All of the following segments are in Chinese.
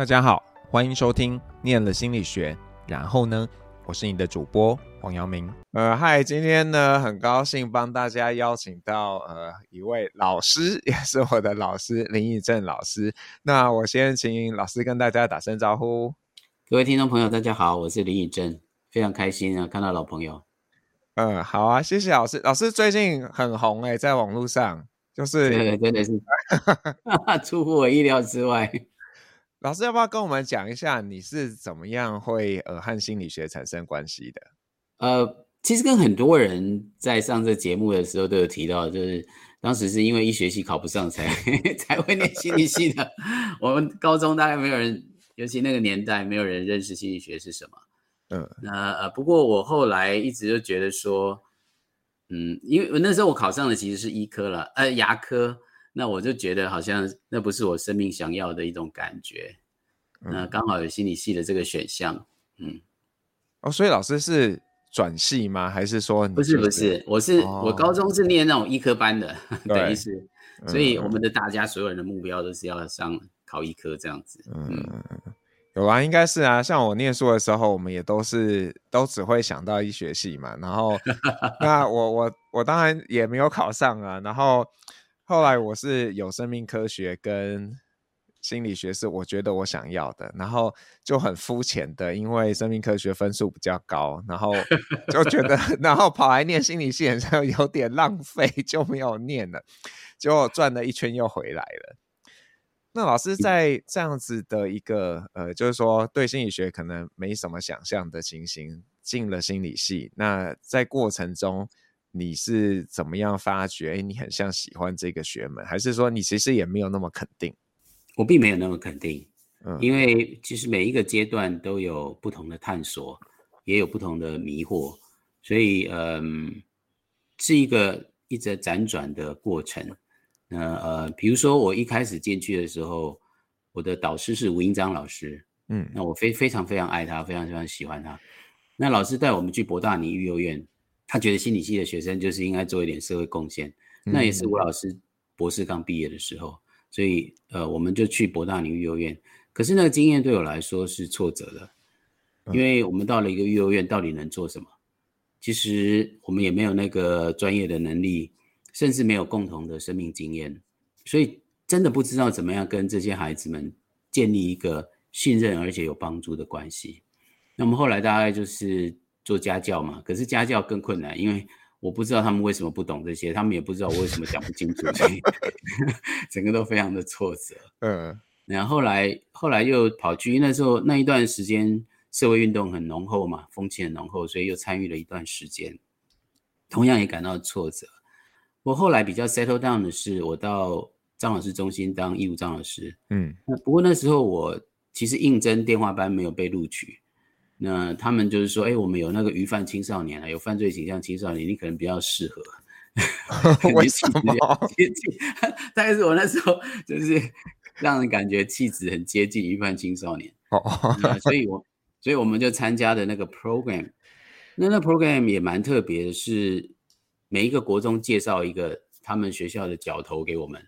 大家好，欢迎收听《念了心理学》，然后呢，我是你的主播黄阳明。呃，嗨，今天呢，很高兴帮大家邀请到呃一位老师，也是我的老师林以正老师。那我先请老师跟大家打声招呼。各位听众朋友，大家好，我是林以正，非常开心啊，看到老朋友。嗯，好啊，谢谢老师。老师最近很红哎，在网络上，就是对，真的是 出乎我意料之外。老师要不要跟我们讲一下，你是怎么样会呃和心理学产生关系的？呃，其实跟很多人在上这节目的时候都有提到，就是当时是因为医学系考不上才 才会念心理系的。我们高中大概没有人，尤其那个年代没有人认识心理学是什么。嗯，那呃不过我后来一直就觉得说，嗯，因为那时候我考上的其实是医科了，呃牙科。那我就觉得好像那不是我生命想要的一种感觉，嗯、那刚好有心理系的这个选项，嗯，哦，所以老师是转系吗？还是说、就是、不是不是？我是、哦、我高中是念那种医科班的，等于是，所以我们的大家所有人的目标都是要上考医科这样子，嗯，嗯有啊，应该是啊，像我念书的时候，我们也都是都只会想到医学系嘛，然后 那我我我当然也没有考上啊，然后。后来我是有生命科学跟心理学是我觉得我想要的，然后就很肤浅的，因为生命科学分数比较高，然后就觉得，然后跑来念心理系，然后有点浪费，就没有念了，结果转了一圈又回来了。那老师在这样子的一个呃，就是说对心理学可能没什么想象的情形，进了心理系，那在过程中。你是怎么样发觉？哎，你很像喜欢这个学门，还是说你其实也没有那么肯定？我并没有那么肯定，嗯，因为其实每一个阶段都有不同的探索，也有不同的迷惑，所以嗯，是一个一直辗转的过程。那呃，比如说我一开始进去的时候，我的导师是吴英章老师，嗯，那我非非常非常爱他，非常非常喜欢他。那老师带我们去博大尼育幼院。他觉得心理系的学生就是应该做一点社会贡献，嗯、那也是吴老师博士刚毕业的时候，所以呃，我们就去博大尼育幼院。可是那个经验对我来说是挫折的，因为我们到了一个育幼院，到底能做什么？其实我们也没有那个专业的能力，甚至没有共同的生命经验，所以真的不知道怎么样跟这些孩子们建立一个信任而且有帮助的关系。那么后来大概就是。做家教嘛，可是家教更困难，因为我不知道他们为什么不懂这些，他们也不知道我为什么讲不清楚，所以 整个都非常的挫折。嗯，然后后来后来又跑去那时候那一段时间社会运动很浓厚嘛，风气很浓厚，所以又参与了一段时间，同样也感到挫折。我后来比较 settle down 的是，我到张老师中心当义务张老师。嗯，那不过那时候我其实应征电话班没有被录取。那他们就是说，哎、欸，我们有那个鱼贩青少年啊，有犯罪倾向青少年，你可能比较适合。为什么？大概是我那时候就是让人感觉气质很接近虞犯青少年。哦、嗯，所以我所以我们就参加的那个 program，那那 program 也蛮特别的，是每一个国中介绍一个他们学校的角头给我们，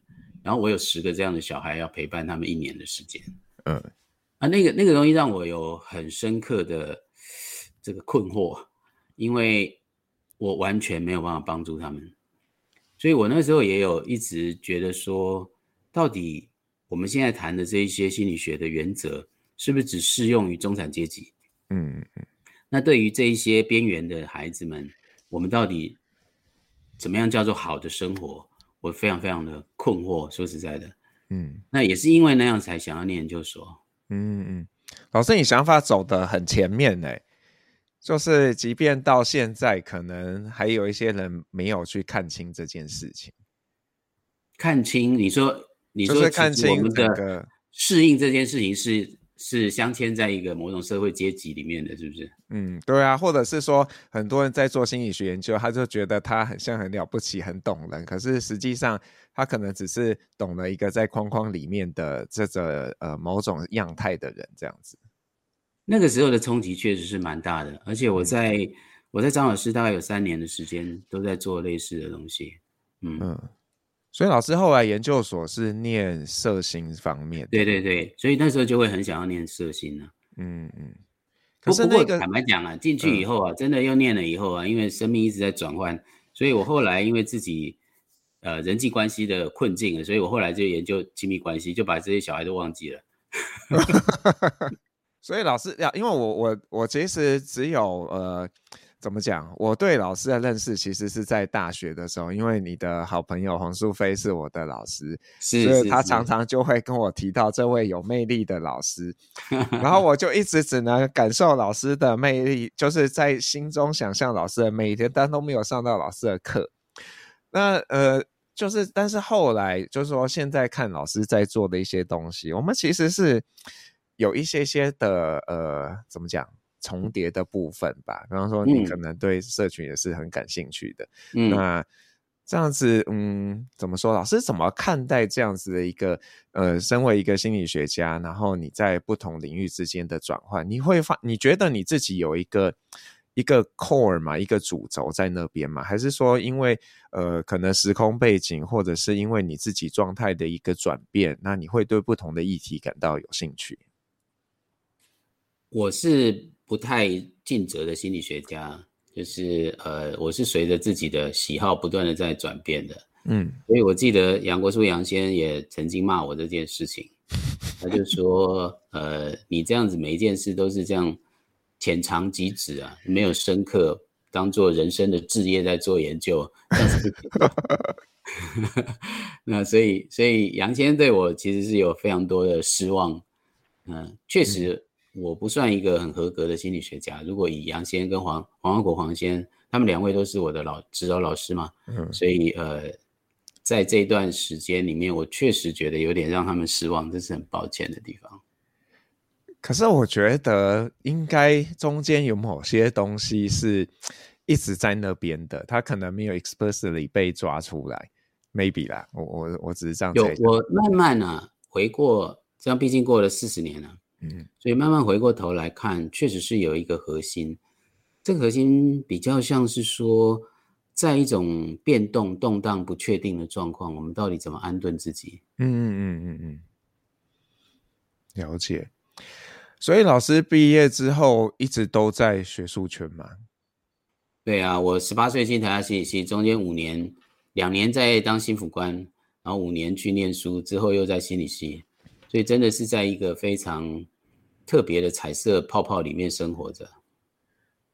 然后我有十个这样的小孩要陪伴他们一年的时间。嗯。啊，那个那个东西让我有很深刻的这个困惑，因为我完全没有办法帮助他们，所以我那时候也有一直觉得说，到底我们现在谈的这一些心理学的原则，是不是只适用于中产阶级？嗯嗯。那对于这一些边缘的孩子们，我们到底怎么样叫做好的生活？我非常非常的困惑。说实在的，嗯，那也是因为那样才想要念研究所。嗯嗯，老师，你想法走的很前面呢，就是即便到现在，可能还有一些人没有去看清这件事情。看清？你说，你说看清我们的适应这件事情是是镶嵌在一个某种社会阶级里面的，是不是？嗯，对啊，或者是说，很多人在做心理学研究，他就觉得他很像很了不起，很懂人，可是实际上。他可能只是懂了一个在框框里面的这个呃某种样态的人这样子。那个时候的冲击确实是蛮大的，而且我在、嗯、我在张老师大概有三年的时间都在做类似的东西。嗯，嗯所以老师后来研究所是念色心方面，对对对，所以那时候就会很想要念色心了。嗯嗯。可是那个坦白讲啊，进去以后啊，真的又念了以后啊，因为生命一直在转换，所以我后来因为自己呃人际关系的困境，所以我后来就研究亲密关系，就把这些小孩都忘记了。所以老师要，因为我我我其实只有呃。怎么讲？我对老师的认识其实是在大学的时候，因为你的好朋友黄淑菲是我的老师，是，所以他常常就会跟我提到这位有魅力的老师，然后我就一直只能感受老师的魅力，就是在心中想象老师的每一天，但都没有上到老师的课。那呃，就是但是后来就是说，现在看老师在做的一些东西，我们其实是有一些些的呃，怎么讲？重叠的部分吧，比方说你可能对社群也是很感兴趣的，嗯，那这样子，嗯，怎么说？老师怎么看待这样子的一个，呃，身为一个心理学家，然后你在不同领域之间的转换，你会发，你觉得你自己有一个一个 core 嘛，一个主轴在那边嘛？还是说，因为呃，可能时空背景，或者是因为你自己状态的一个转变，那你会对不同的议题感到有兴趣？我是。不太尽责的心理学家，就是呃，我是随着自己的喜好不断的在转变的，嗯，所以我记得杨国书杨先生也曾经骂我这件事情，他就说，呃，你这样子每一件事都是这样浅尝即止啊，没有深刻，当做人生的志业在做研究，那所以所以杨先生对我其实是有非常多的失望，嗯、呃，确实。嗯我不算一个很合格的心理学家。如果以杨先跟黄黄万国黄先，他们两位都是我的老指导老师嘛，嗯，所以呃，在这段时间里面，我确实觉得有点让他们失望，这是很抱歉的地方。可是我觉得应该中间有某些东西是一直在那边的，他可能没有 explicitly 被抓出来，maybe 啦。我我我只是这样有我慢慢啊回过，这样毕竟过了四十年了。嗯，所以慢慢回过头来看，确实是有一个核心。这个核心比较像是说，在一种变动、动荡、不确定的状况，我们到底怎么安顿自己？嗯嗯嗯嗯嗯，了解。所以老师毕业之后一直都在学术圈吗？对啊，我十八岁进台大心理系，中间五年，两年在当心辅官，然后五年去念书，之后又在心理系，所以真的是在一个非常。特别的彩色泡泡里面生活着，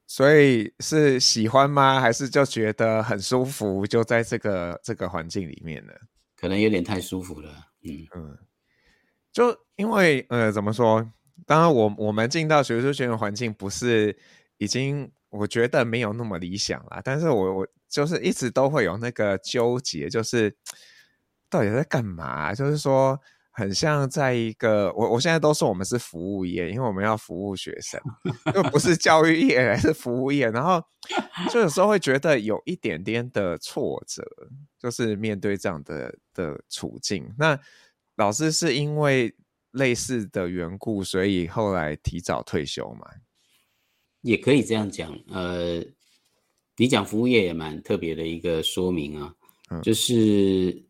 所以是喜欢吗？还是就觉得很舒服，就在这个这个环境里面呢？可能有点太舒服了。嗯嗯，就因为呃，怎么说？当然我，我我们进到学术圈的环境，不是已经我觉得没有那么理想了。但是我我就是一直都会有那个纠结，就是到底在干嘛？就是说。很像在一个我我现在都说我们是服务业，因为我们要服务学生，又不是教育业，还 是服务业。然后就有时候会觉得有一点点的挫折，就是面对这样的的处境。那老师是因为类似的缘故，所以后来提早退休嘛？也可以这样讲。呃，你讲服务业也蛮特别的一个说明啊，嗯、就是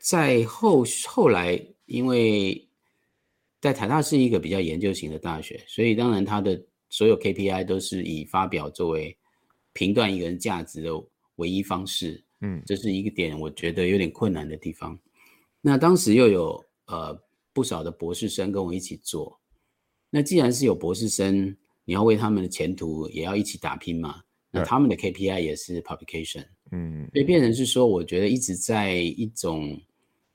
在后后来。因为在台大是一个比较研究型的大学，所以当然它的所有 KPI 都是以发表作为评断一个人价值的唯一方式。嗯，这是一个点，我觉得有点困难的地方。那当时又有呃不少的博士生跟我一起做。那既然是有博士生，你要为他们的前途也要一起打拼嘛。那他们的 KPI 也是 publication。嗯，所以变成是说，我觉得一直在一种。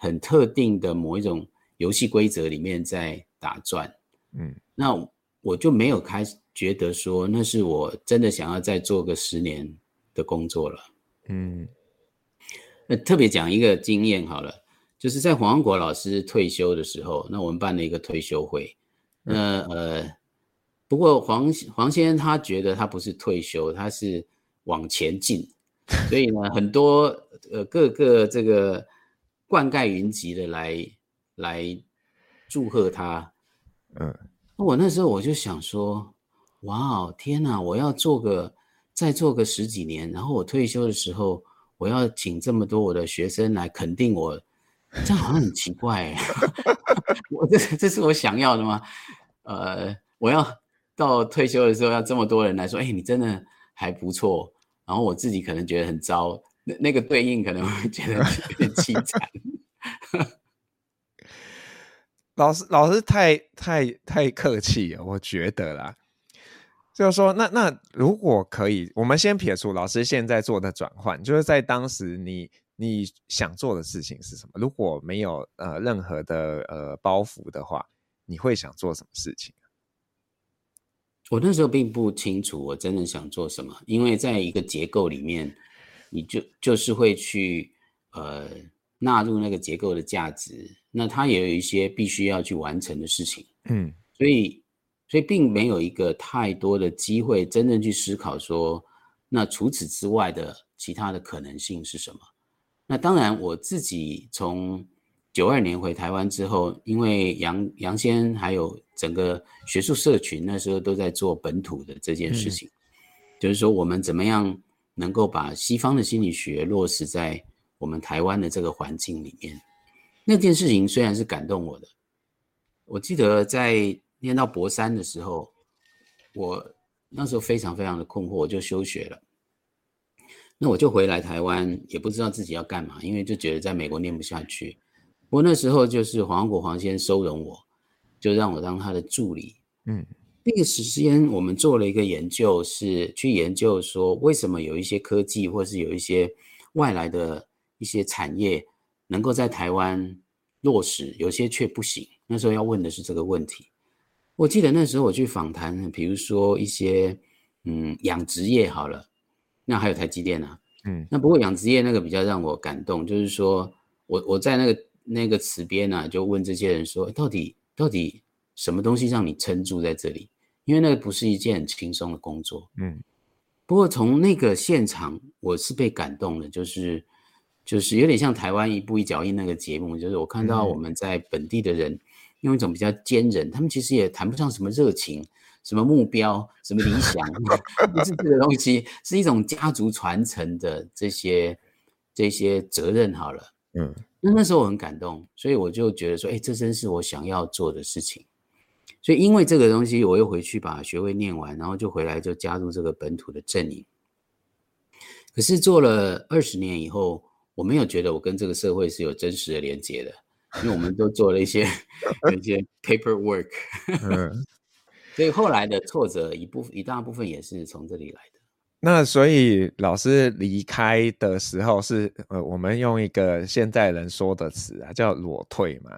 很特定的某一种游戏规则里面在打转，嗯，那我就没有开始觉得说那是我真的想要再做个十年的工作了，嗯，那特别讲一个经验好了，就是在黄国老师退休的时候，那我们办了一个退休会，那呃，不过黄黄先生他觉得他不是退休，他是往前进，所以呢，很多呃各个这个。灌溉云集的来来祝贺他，嗯，我那时候我就想说，哇哦，天哪！我要做个再做个十几年，然后我退休的时候，我要请这么多我的学生来肯定我，这样好像很奇怪。我这这是我想要的吗？呃，我要到退休的时候要这么多人来说，哎，你真的还不错。然后我自己可能觉得很糟，那那个对应可能会觉得 有点凄惨。老师，老师太太太客气了，我觉得啦。就是说，那那如果可以，我们先撇除老师现在做的转换，就是在当时你你想做的事情是什么？如果没有呃任何的呃包袱的话，你会想做什么事情？我那时候并不清楚我真的想做什么，因为在一个结构里面，你就就是会去呃纳入那个结构的价值，那它也有一些必须要去完成的事情，嗯，所以。所以并没有一个太多的机会真正去思考说，那除此之外的其他的可能性是什么？那当然，我自己从九二年回台湾之后，因为杨杨先还有整个学术社群那时候都在做本土的这件事情，嗯、就是说我们怎么样能够把西方的心理学落实在我们台湾的这个环境里面。那件事情虽然是感动我的，我记得在。念到博三的时候，我那时候非常非常的困惑，我就休学了。那我就回来台湾，也不知道自己要干嘛，因为就觉得在美国念不下去。不过那时候就是黄国黄先收容我，就让我当他的助理。嗯，那个时间我们做了一个研究，是去研究说为什么有一些科技或是有一些外来的一些产业能够在台湾落实，有些却不行。那时候要问的是这个问题。我记得那时候我去访谈，比如说一些嗯养殖业好了，那还有台积电啊，嗯，那不过养殖业那个比较让我感动，就是说我我在那个那个池边呢，就问这些人说，到底到底什么东西让你撑住在这里？因为那个不是一件很轻松的工作，嗯。不过从那个现场，我是被感动的，就是就是有点像台湾一步一脚印那个节目，就是我看到我们在本地的人。用一种比较坚韧，他们其实也谈不上什么热情、什么目标、什么理想，不是这个东西，是一种家族传承的这些这些责任。好了，嗯，那那时候我很感动，所以我就觉得说，哎，这真是我想要做的事情。所以因为这个东西，我又回去把学位念完，然后就回来就加入这个本土的阵营。可是做了二十年以后，我没有觉得我跟这个社会是有真实的连接的。因为我们都做了一些一些 paperwork，所以后来的挫折一部一大部分也是从这里来的。那所以老师离开的时候是呃，我们用一个现在人说的词啊，叫裸退嘛，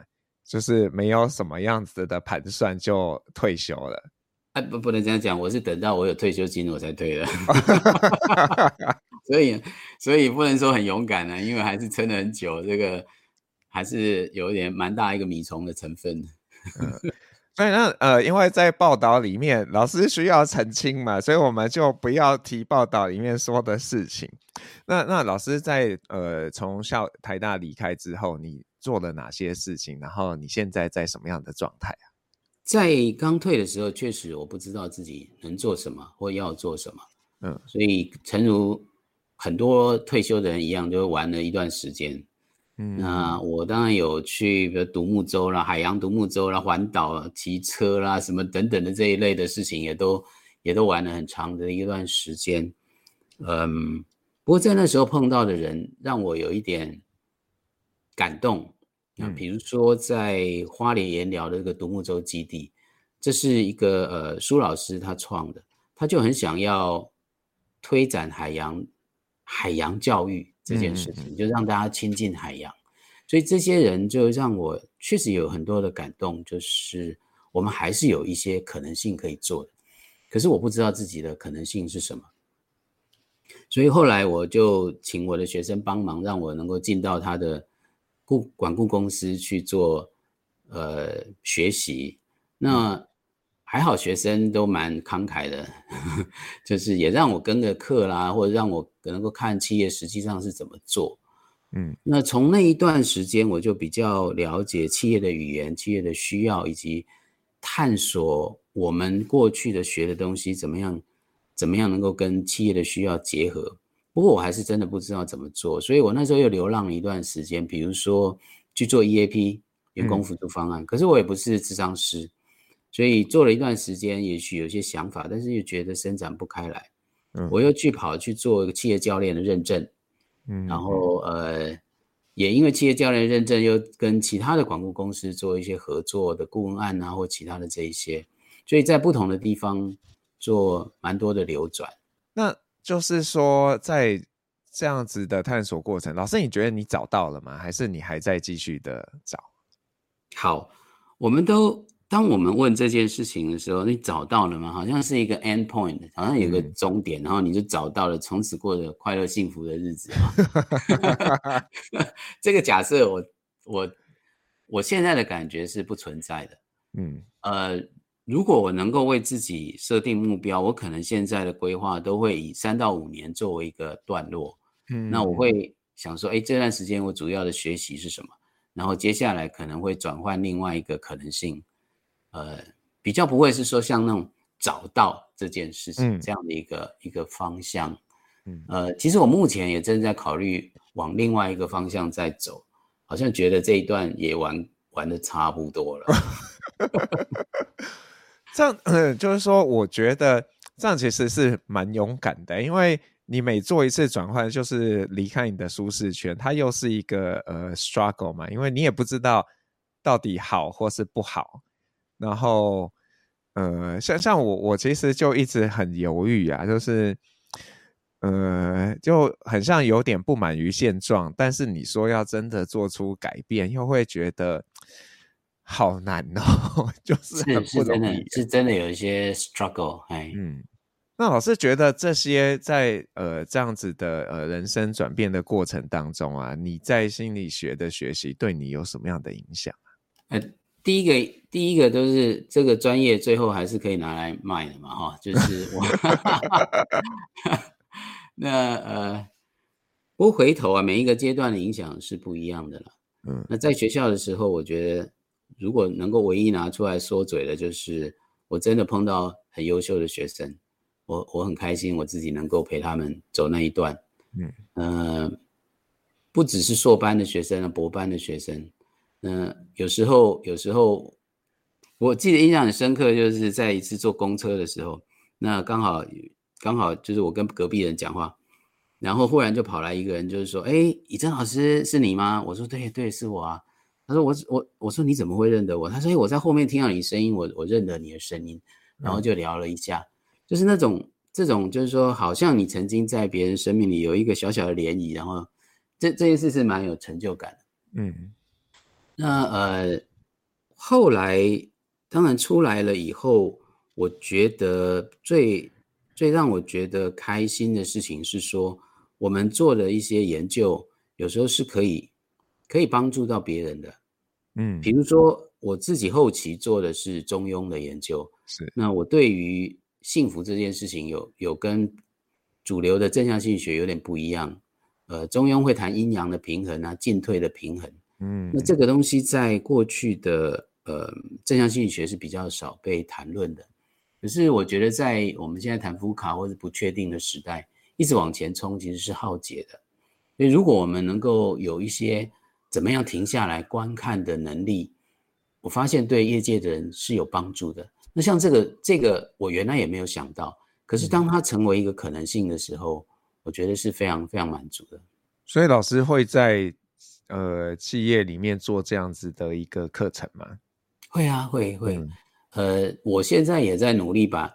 就是没有什么样子的盘算就退休了。哎，不，不能这样讲，我是等到我有退休金我才退的。所以所以不能说很勇敢啊，因为还是撑了很久这个。还是有一点蛮大一个米虫的成分，嗯，所以那呃，因为在报道里面老师需要澄清嘛，所以我们就不要提报道里面说的事情。那那老师在呃从校台大离开之后，你做了哪些事情？然后你现在在什么样的状态啊？在刚退的时候，确实我不知道自己能做什么或要做什么，嗯，所以诚如很多退休的人一样，就玩了一段时间。嗯那我当然有去，比如独木舟啦、海洋独木舟啦、环岛骑车啦，什么等等的这一类的事情，也都也都玩了很长的一段时间。嗯，不过在那时候碰到的人，让我有一点感动。那比如说在花莲盐寮的这个独木舟基地，这是一个呃苏老师他创的，他就很想要推展海洋海洋教育。这件事情就让大家亲近海洋，所以这些人就让我确实有很多的感动，就是我们还是有一些可能性可以做的，可是我不知道自己的可能性是什么，所以后来我就请我的学生帮忙，让我能够进到他的顾管顾公司去做呃学习，那。还好学生都蛮慷慨的，就是也让我跟个课啦，或者让我能够看企业实际上是怎么做。嗯，那从那一段时间，我就比较了解企业的语言、企业的需要，以及探索我们过去的学的东西怎么样，怎么样能够跟企业的需要结合。不过我还是真的不知道怎么做，所以我那时候又流浪了一段时间，比如说去做 EAP 员工辅助方案，嗯、可是我也不是智商师，所以做了一段时间，也许有些想法，但是又觉得伸展不开来，嗯、我又去跑去做一个企业教练的认证，嗯，然。后呃，也因为企业教练认证，又跟其他的广告公司做一些合作的顾问案啊，或其他的这一些，所以在不同的地方做蛮多的流转，那。就是说，在这样子的探索过程，老师，你觉得你找到了吗？还是你还在继续的找？好，我们都当我们问这件事情的时候，你找到了吗？好像是一个 end point，好像有个终点，嗯、然后你就找到了，从此过着快乐幸福的日子啊。这个假设，我我我现在的感觉是不存在的。嗯，呃。如果我能够为自己设定目标，我可能现在的规划都会以三到五年作为一个段落。嗯，那我会想说，哎，这段时间我主要的学习是什么？然后接下来可能会转换另外一个可能性，呃，比较不会是说像那种找到这件事情这样的一个、嗯、一个方向。嗯，呃，其实我目前也正在考虑往另外一个方向在走，好像觉得这一段也玩玩的差不多了。这样，嗯，就是说，我觉得这样其实是蛮勇敢的，因为你每做一次转换，就是离开你的舒适圈，它又是一个呃 struggle 嘛，因为你也不知道到底好或是不好。然后，呃，像像我，我其实就一直很犹豫啊，就是，呃，就很像有点不满于现状，但是你说要真的做出改变，又会觉得。好难哦，就是很不容易，是，是真的，是真的有一些 struggle。哎，嗯，那老师觉得这些在呃这样子的呃人生转变的过程当中啊，你在心理学的学习对你有什么样的影响啊？呃，第一个第一个都是这个专业最后还是可以拿来卖的嘛，哈，就是我，那呃，不过回头啊，每一个阶段的影响是不一样的了。嗯，那在学校的时候，我觉得。如果能够唯一拿出来说嘴的，就是我真的碰到很优秀的学生，我我很开心，我自己能够陪他们走那一段。嗯，呃，不只是硕班的学生啊，博班的学生，嗯、呃，有时候有时候，我记得印象很深刻，就是在一次坐公车的时候，那刚好刚好就是我跟隔壁人讲话，然后忽然就跑来一个人，就是说，哎，以真老师是你吗？我说对对，是我啊。他说我我我说你怎么会认得我？他说我在后面听到你声音，我我认得你的声音，然后就聊了一下，嗯、就是那种这种就是说，好像你曾经在别人生命里有一个小小的涟漪，然后这这件事是蛮有成就感的。嗯，那呃后来当然出来了以后，我觉得最最让我觉得开心的事情是说，我们做的一些研究有时候是可以。可以帮助到别人的，嗯，比如说我自己后期做的是中庸的研究，是。那我对于幸福这件事情有有跟主流的正向心理学有点不一样，呃，中庸会谈阴阳的平衡啊，进退的平衡，嗯，那这个东西在过去的呃正向心理学是比较少被谈论的，可是我觉得在我们现在谈福卡或者不确定的时代，一直往前冲其实是浩劫的，所以如果我们能够有一些怎么样停下来观看的能力，我发现对业界的人是有帮助的。那像这个这个，我原来也没有想到，可是当它成为一个可能性的时候，我觉得是非常非常满足的。所以老师会在呃企业里面做这样子的一个课程吗？会啊，会会。嗯、呃，我现在也在努力把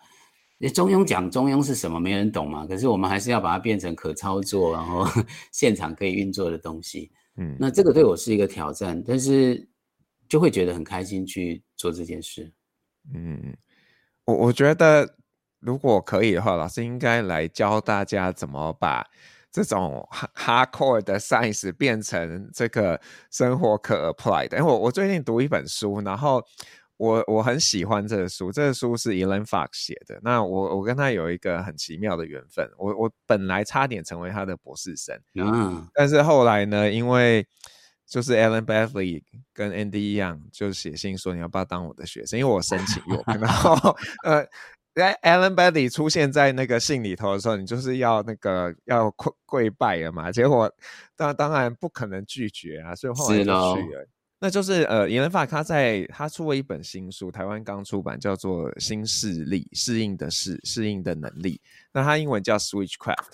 中庸讲中庸是什么，没人懂嘛。可是我们还是要把它变成可操作，然后 现场可以运作的东西。嗯，那这个对我是一个挑战，但是就会觉得很开心去做这件事。嗯，我我觉得如果可以的话，老师应该来教大家怎么把这种 hardcore 的 science 变成这个生活可 apply 的。因为我我最近读一本书，然后。我我很喜欢这个书，这个书是 Elaine Fox 写的。那我我跟他有一个很奇妙的缘分。我我本来差点成为他的博士生，嗯，但是后来呢，因为就是 Ellen Bradley 跟 Andy 一样，就写信说你要不要当我的学生，因为我申请过。然后呃在 Alan Bailey 出现在那个信里头的时候，你就是要那个要跪跪拜了嘛？结果当当然不可能拒绝啊，所以后来就去了。那就是呃，演人法他在他出了一本新书，台湾刚出版，叫做《新势力适应的适适应的能力》。那他英文叫 Switchcraft。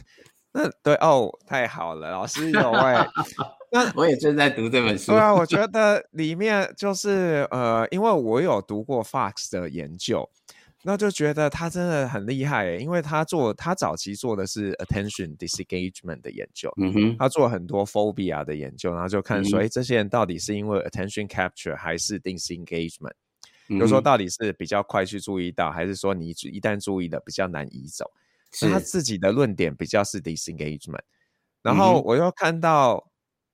那对哦，太好了，老师有哎、欸。那我也正在读这本书。对啊，我觉得里面就是呃，因为我有读过 Fox 的研究。那就觉得他真的很厉害，因为他做他早期做的是 attention disengagement 的研究，嗯哼，他做很多 phobia 的研究，然后就看说，哎、嗯，这些人到底是因为 attention capture 还是 disengagement，比如说到底是比较快去注意到，还是说你一旦注意的比较难移走？是他自己的论点比较是 disengagement，然后我又看到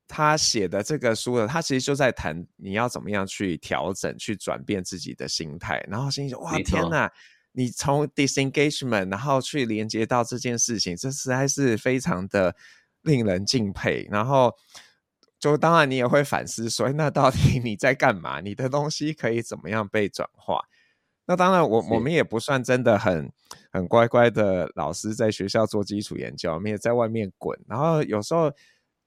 他写的这个书呢，他其实就在谈你要怎么样去调整、去转变自己的心态，然后心想：哇，天哪！你从 disengagement 然后去连接到这件事情，这实在是非常的令人敬佩。然后就当然你也会反思说，那到底你在干嘛？你的东西可以怎么样被转化？那当然我，我我们也不算真的很很乖乖的老师，在学校做基础研究，我们也在外面滚，然后有时候。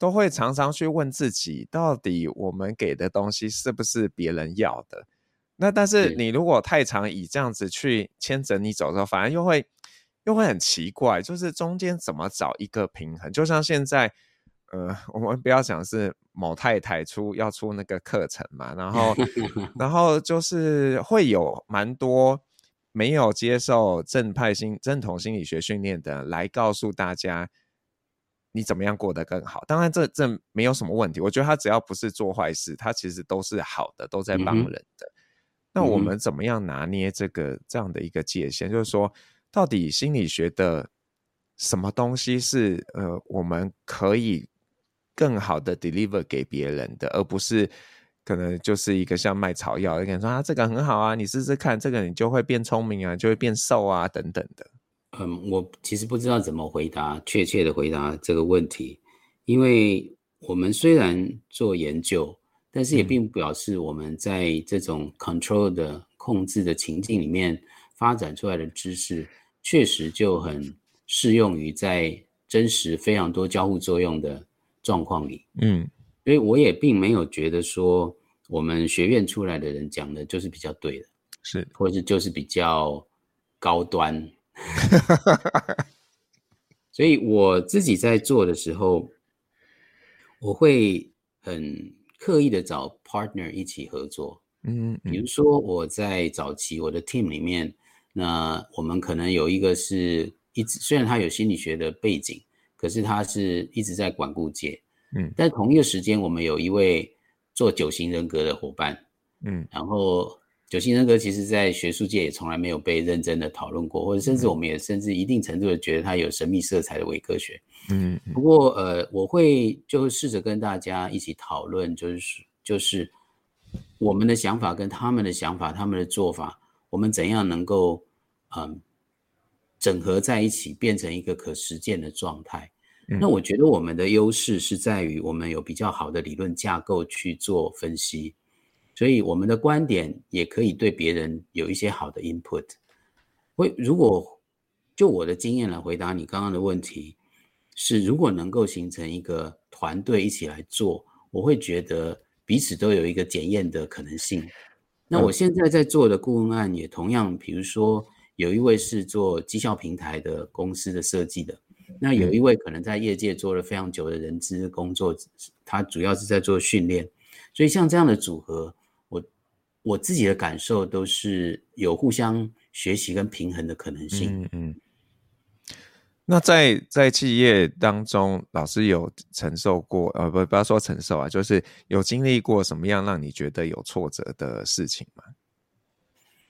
都会常常去问自己，到底我们给的东西是不是别人要的？那但是你如果太常以这样子去牵着你走的时候，反而又会又会很奇怪，就是中间怎么找一个平衡？就像现在，呃，我们不要讲是某太太出要出那个课程嘛，然后 然后就是会有蛮多没有接受正派心正统心理学训练的来告诉大家。你怎么样过得更好？当然这，这这没有什么问题。我觉得他只要不是做坏事，他其实都是好的，都在帮人的。嗯、那我们怎么样拿捏这个这样的一个界限？嗯、就是说，到底心理学的什么东西是呃，我们可以更好的 deliver 给别人的，而不是可能就是一个像卖草药，有人说啊，这个很好啊，你试试看，这个你就会变聪明啊，就会变瘦啊，等等的。嗯，我其实不知道怎么回答，确切的回答这个问题，因为我们虽然做研究，但是也并不表示我们在这种 control 的控制的情境里面发展出来的知识，确实就很适用于在真实非常多交互作用的状况里。嗯，所以我也并没有觉得说我们学院出来的人讲的就是比较对的，是，或者是就是比较高端。所以我自己在做的时候，我会很刻意的找 partner 一起合作。嗯，比如说我在早期我的 team 里面，那我们可能有一个是一直虽然他有心理学的背景，可是他是一直在管顾界。嗯，但同一个时间，我们有一位做九型人格的伙伴。嗯，然后。九型人格其实，在学术界也从来没有被认真的讨论过，或者甚至我们也甚至一定程度的觉得它有神秘色彩的伪科学。嗯，不过呃，我会就试着跟大家一起讨论，就是就是我们的想法跟他们的想法，他们的做法，我们怎样能够嗯整合在一起，变成一个可实践的状态。那我觉得我们的优势是在于我们有比较好的理论架构去做分析。所以我们的观点也可以对别人有一些好的 input。会如果就我的经验来回答你刚刚的问题，是如果能够形成一个团队一起来做，我会觉得彼此都有一个检验的可能性。那我现在在做的顾问案也同样，比如说有一位是做绩效平台的公司的设计的，那有一位可能在业界做了非常久的人资工作，他主要是在做训练。所以像这样的组合。我自己的感受都是有互相学习跟平衡的可能性。嗯嗯。那在在企业当中，老师有承受过呃，不不要说承受啊，就是有经历过什么样让你觉得有挫折的事情吗？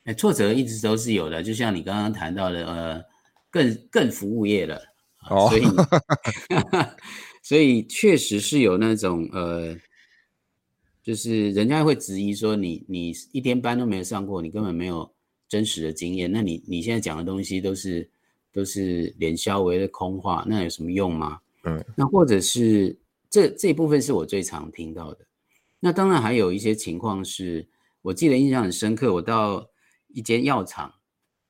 哎，挫折一直都是有的，就像你刚刚谈到的，呃，更更服务业了，哦，所以 所以确实是有那种呃。就是人家会质疑说，你你一天班都没有上过，你根本没有真实的经验，那你你现在讲的东西都是都是脸消为的空话，那有什么用吗？嗯，那或者是这这一部分是我最常听到的。那当然还有一些情况是，我记得印象很深刻，我到一间药厂，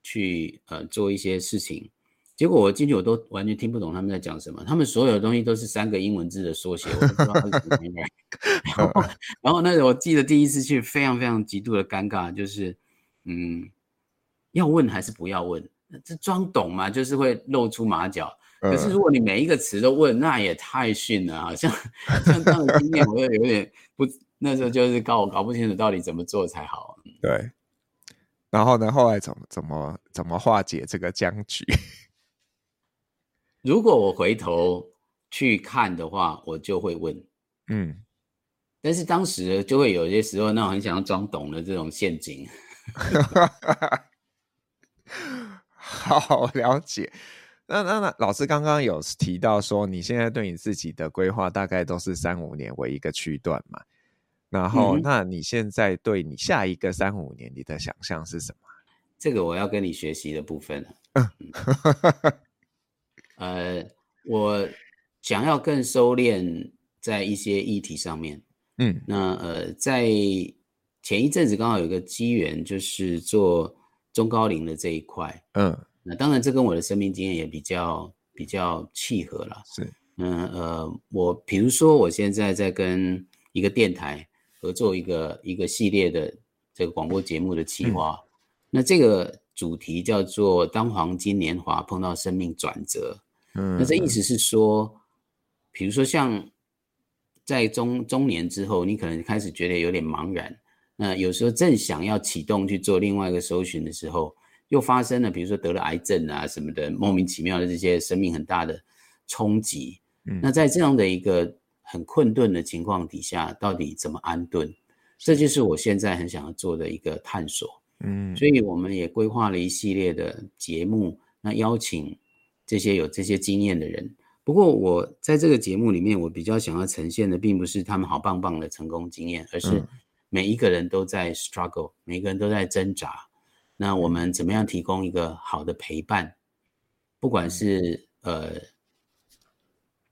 去呃做一些事情。结果我进去我都完全听不懂他们在讲什么，他们所有的东西都是三个英文字的缩写，我不知道是什么。然后，然后那个我记得第一次去非常非常极度的尴尬，就是嗯，要问还是不要问？这装懂嘛，就是会露出马脚。可是如果你每一个词都问，那也太逊了，好像像这样的经验，我就有点不，那时候就是搞搞不清楚到底怎么做才好。对。然后呢，后来怎么怎么怎么化解这个僵局？如果我回头去看的话，我就会问，嗯，但是当时就会有些时候，那种很想要装懂的这种陷阱。好了解。那那那老师刚刚有提到说，你现在对你自己的规划大概都是三五年为一个区段嘛？然后，嗯、那你现在对你下一个三五年你的想象是什么？这个我要跟你学习的部分。呃，我想要更收敛在一些议题上面。嗯，那呃，在前一阵子刚好有个机缘，就是做中高龄的这一块。嗯，那当然这跟我的生命经验也比较比较契合了。是，嗯呃，我比如说我现在在跟一个电台合作一个一个系列的这个广播节目的企划，嗯，那这个主题叫做“当黄金年华碰到生命转折”。嗯，那这意思是说，比如说像在中中年之后，你可能开始觉得有点茫然。那有时候正想要启动去做另外一个搜寻的时候，又发生了，比如说得了癌症啊什么的，莫名其妙的这些生命很大的冲击。嗯，那在这样的一个很困顿的情况底下，到底怎么安顿？这就是我现在很想要做的一个探索。嗯，所以我们也规划了一系列的节目，那邀请。这些有这些经验的人，不过我在这个节目里面，我比较想要呈现的，并不是他们好棒棒的成功经验，而是每一个人都在 struggle，每一个人都在挣扎。那我们怎么样提供一个好的陪伴？不管是呃，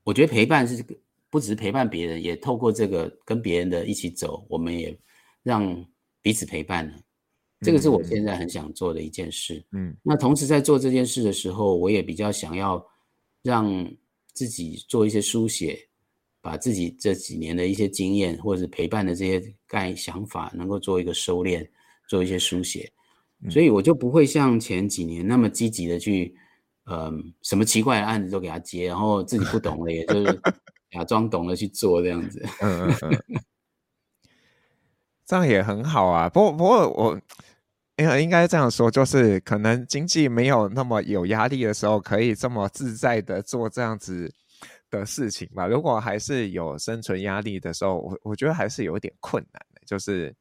我觉得陪伴是不只是陪伴别人，也透过这个跟别人的一起走，我们也让彼此陪伴了。这个是我现在很想做的一件事。嗯，那同时在做这件事的时候，我也比较想要让自己做一些书写，把自己这几年的一些经验或者是陪伴的这些概想法，能够做一个收敛，做一些书写。所以我就不会像前几年那么积极的去，嗯，什么奇怪的案子都给他接，然后自己不懂了，也就是 假装懂了去做这样子。嗯嗯嗯，这样也很好啊。不过不过我。应应该这样说，就是可能经济没有那么有压力的时候，可以这么自在的做这样子的事情吧。如果还是有生存压力的时候，我我觉得还是有点困难的，就是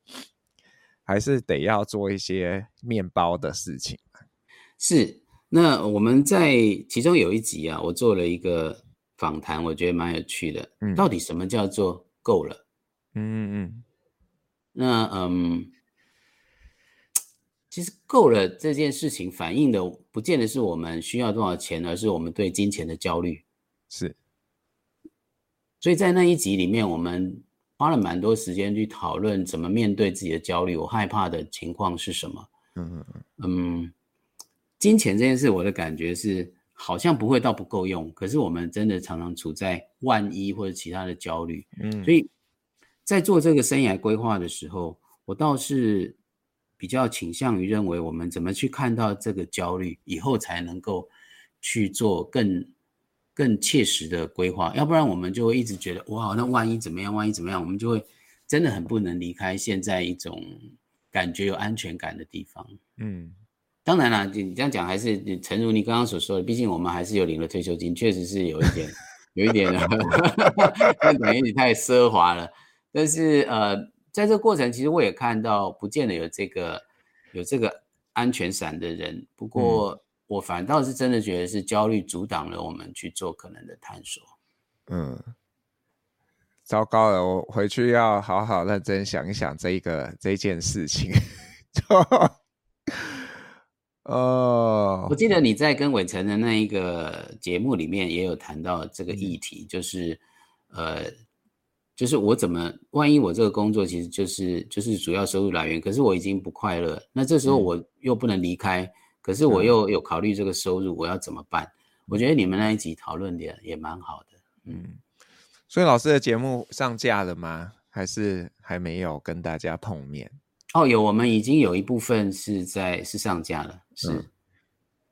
还是得要做一些面包的事情。是，那我们在其中有一集啊，我做了一个访谈，我觉得蛮有趣的。嗯，到底什么叫做够了？嗯嗯，那嗯。其实够了这件事情反映的不见得是我们需要多少钱，而是我们对金钱的焦虑。是，所以在那一集里面，我们花了蛮多时间去讨论怎么面对自己的焦虑。我害怕的情况是什么？嗯嗯嗯。嗯，金钱这件事，我的感觉是好像不会到不够用，可是我们真的常常处在万一或者其他的焦虑。嗯，所以在做这个生涯规划的时候，我倒是。比较倾向于认为，我们怎么去看到这个焦虑，以后才能够去做更更切实的规划。要不然，我们就会一直觉得，哇，那万一怎么样？万一怎么样？我们就会真的很不能离开现在一种感觉有安全感的地方。嗯，当然啦，你这样讲还是诚如你刚刚所说的，毕竟我们还是有领了退休金，确实是有一点，有一点，那等于你太奢华了。但是呃。在这个过程，其实我也看到，不见得有这个有这个安全伞的人。不过，我反倒是真的觉得是焦虑阻挡了我们去做可能的探索。嗯，糟糕了，我回去要好好认真想一想这一个这件事情。哦，我记得你在跟伟成的那一个节目里面也有谈到这个议题，就是呃。就是我怎么，万一我这个工作其实就是就是主要收入来源，可是我已经不快乐，那这时候我又不能离开，嗯、可是我又有考虑这个收入，我要怎么办？我觉得你们那一集讨论的也蛮好的。嗯，所以老师的节目上架了吗？还是还没有跟大家碰面？哦，有，我们已经有一部分是在是上架了，是。嗯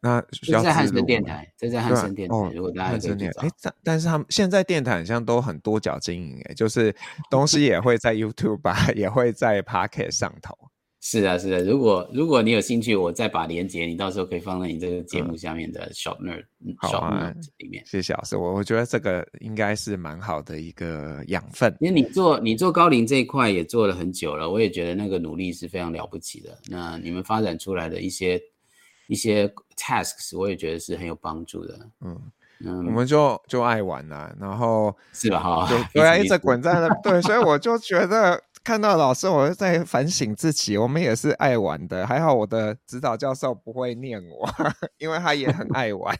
那在汉声电台，这在汉声电台。如果大家可以去找，哎，但但是他们现在电台好像都很多角经营，哎，就是 东西也会在 YouTube 吧，也会在 Pocket 上头。是啊，是啊。如果如果你有兴趣，我再把链接，你到时候可以放在你这个节目下面的 Shop Nerd 好啊里面。谢谢老师，我我觉得这个应该是蛮好的一个养分。因为你做你做高龄这一块也做了很久了，我也觉得那个努力是非常了不起的。那你们发展出来的一些。一些 tasks 我也觉得是很有帮助的，嗯嗯，我们就就爱玩啦，然后 是吧？哈，对啊，一直滚在那，对，所以我就觉得看到老师，我就在反省自己，我们也是爱玩的，还好我的指导教授不会念我，因为他也很爱玩，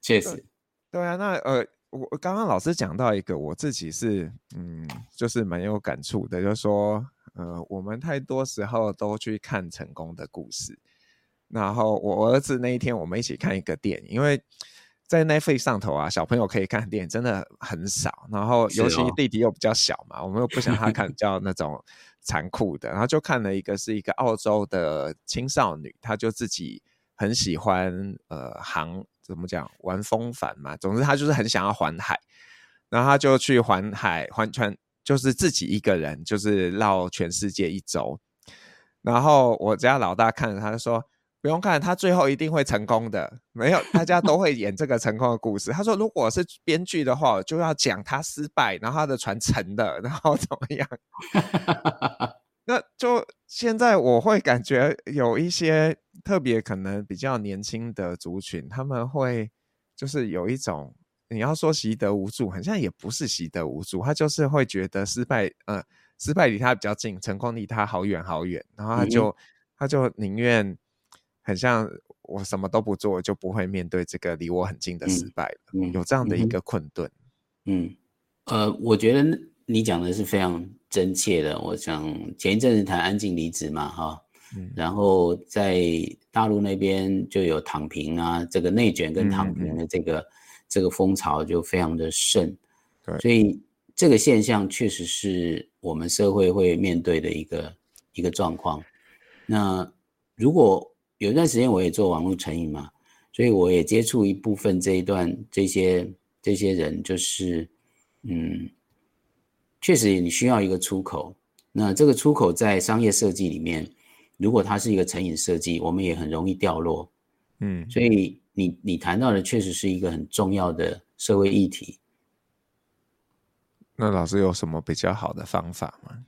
确实，对啊，那呃，我刚刚老师讲到一个，我自己是嗯，就是蛮有感触的，就是说呃，我们太多时候都去看成功的故事。然后我儿子那一天，我们一起看一个电影，因为在 Netflix 上头啊，小朋友可以看电影真的很少。然后尤其弟弟又比较小嘛，哦、我们又不想他看比较那种残酷的，然后就看了一个是一个澳洲的青少女，她就自己很喜欢呃航怎么讲玩风帆嘛，总之她就是很想要环海，然后她就去环海环全，就是自己一个人就是绕全世界一周。然后我家老大看着他就说。不用看，他最后一定会成功的。没有，大家都会演这个成功的故事。他说，如果是编剧的话，就要讲他失败，然后他的船沉的，然后怎么样？那就现在我会感觉有一些特别可能比较年轻的族群，他们会就是有一种你要说习得无助，好像也不是习得无助，他就是会觉得失败，呃，失败离他比较近，成功离他好远好远，然后他就、嗯、他就宁愿。很像我什么都不做，就不会面对这个离我很近的失败了。嗯嗯、有这样的一个困顿。嗯，呃，我觉得你讲的是非常真切的。我想前一阵子谈安静离职嘛，哈，嗯、然后在大陆那边就有躺平啊，这个内卷跟躺平的这个、嗯、这个风潮就非常的盛。对，所以这个现象确实是我们社会会面对的一个一个状况。那如果有一段时间我也做网络成瘾嘛，所以我也接触一部分这一段这些这些人，就是嗯，确实你需要一个出口。那这个出口在商业设计里面，如果它是一个成瘾设计，我们也很容易掉落。嗯，所以你你谈到的确实是一个很重要的社会议题。那老师有什么比较好的方法吗？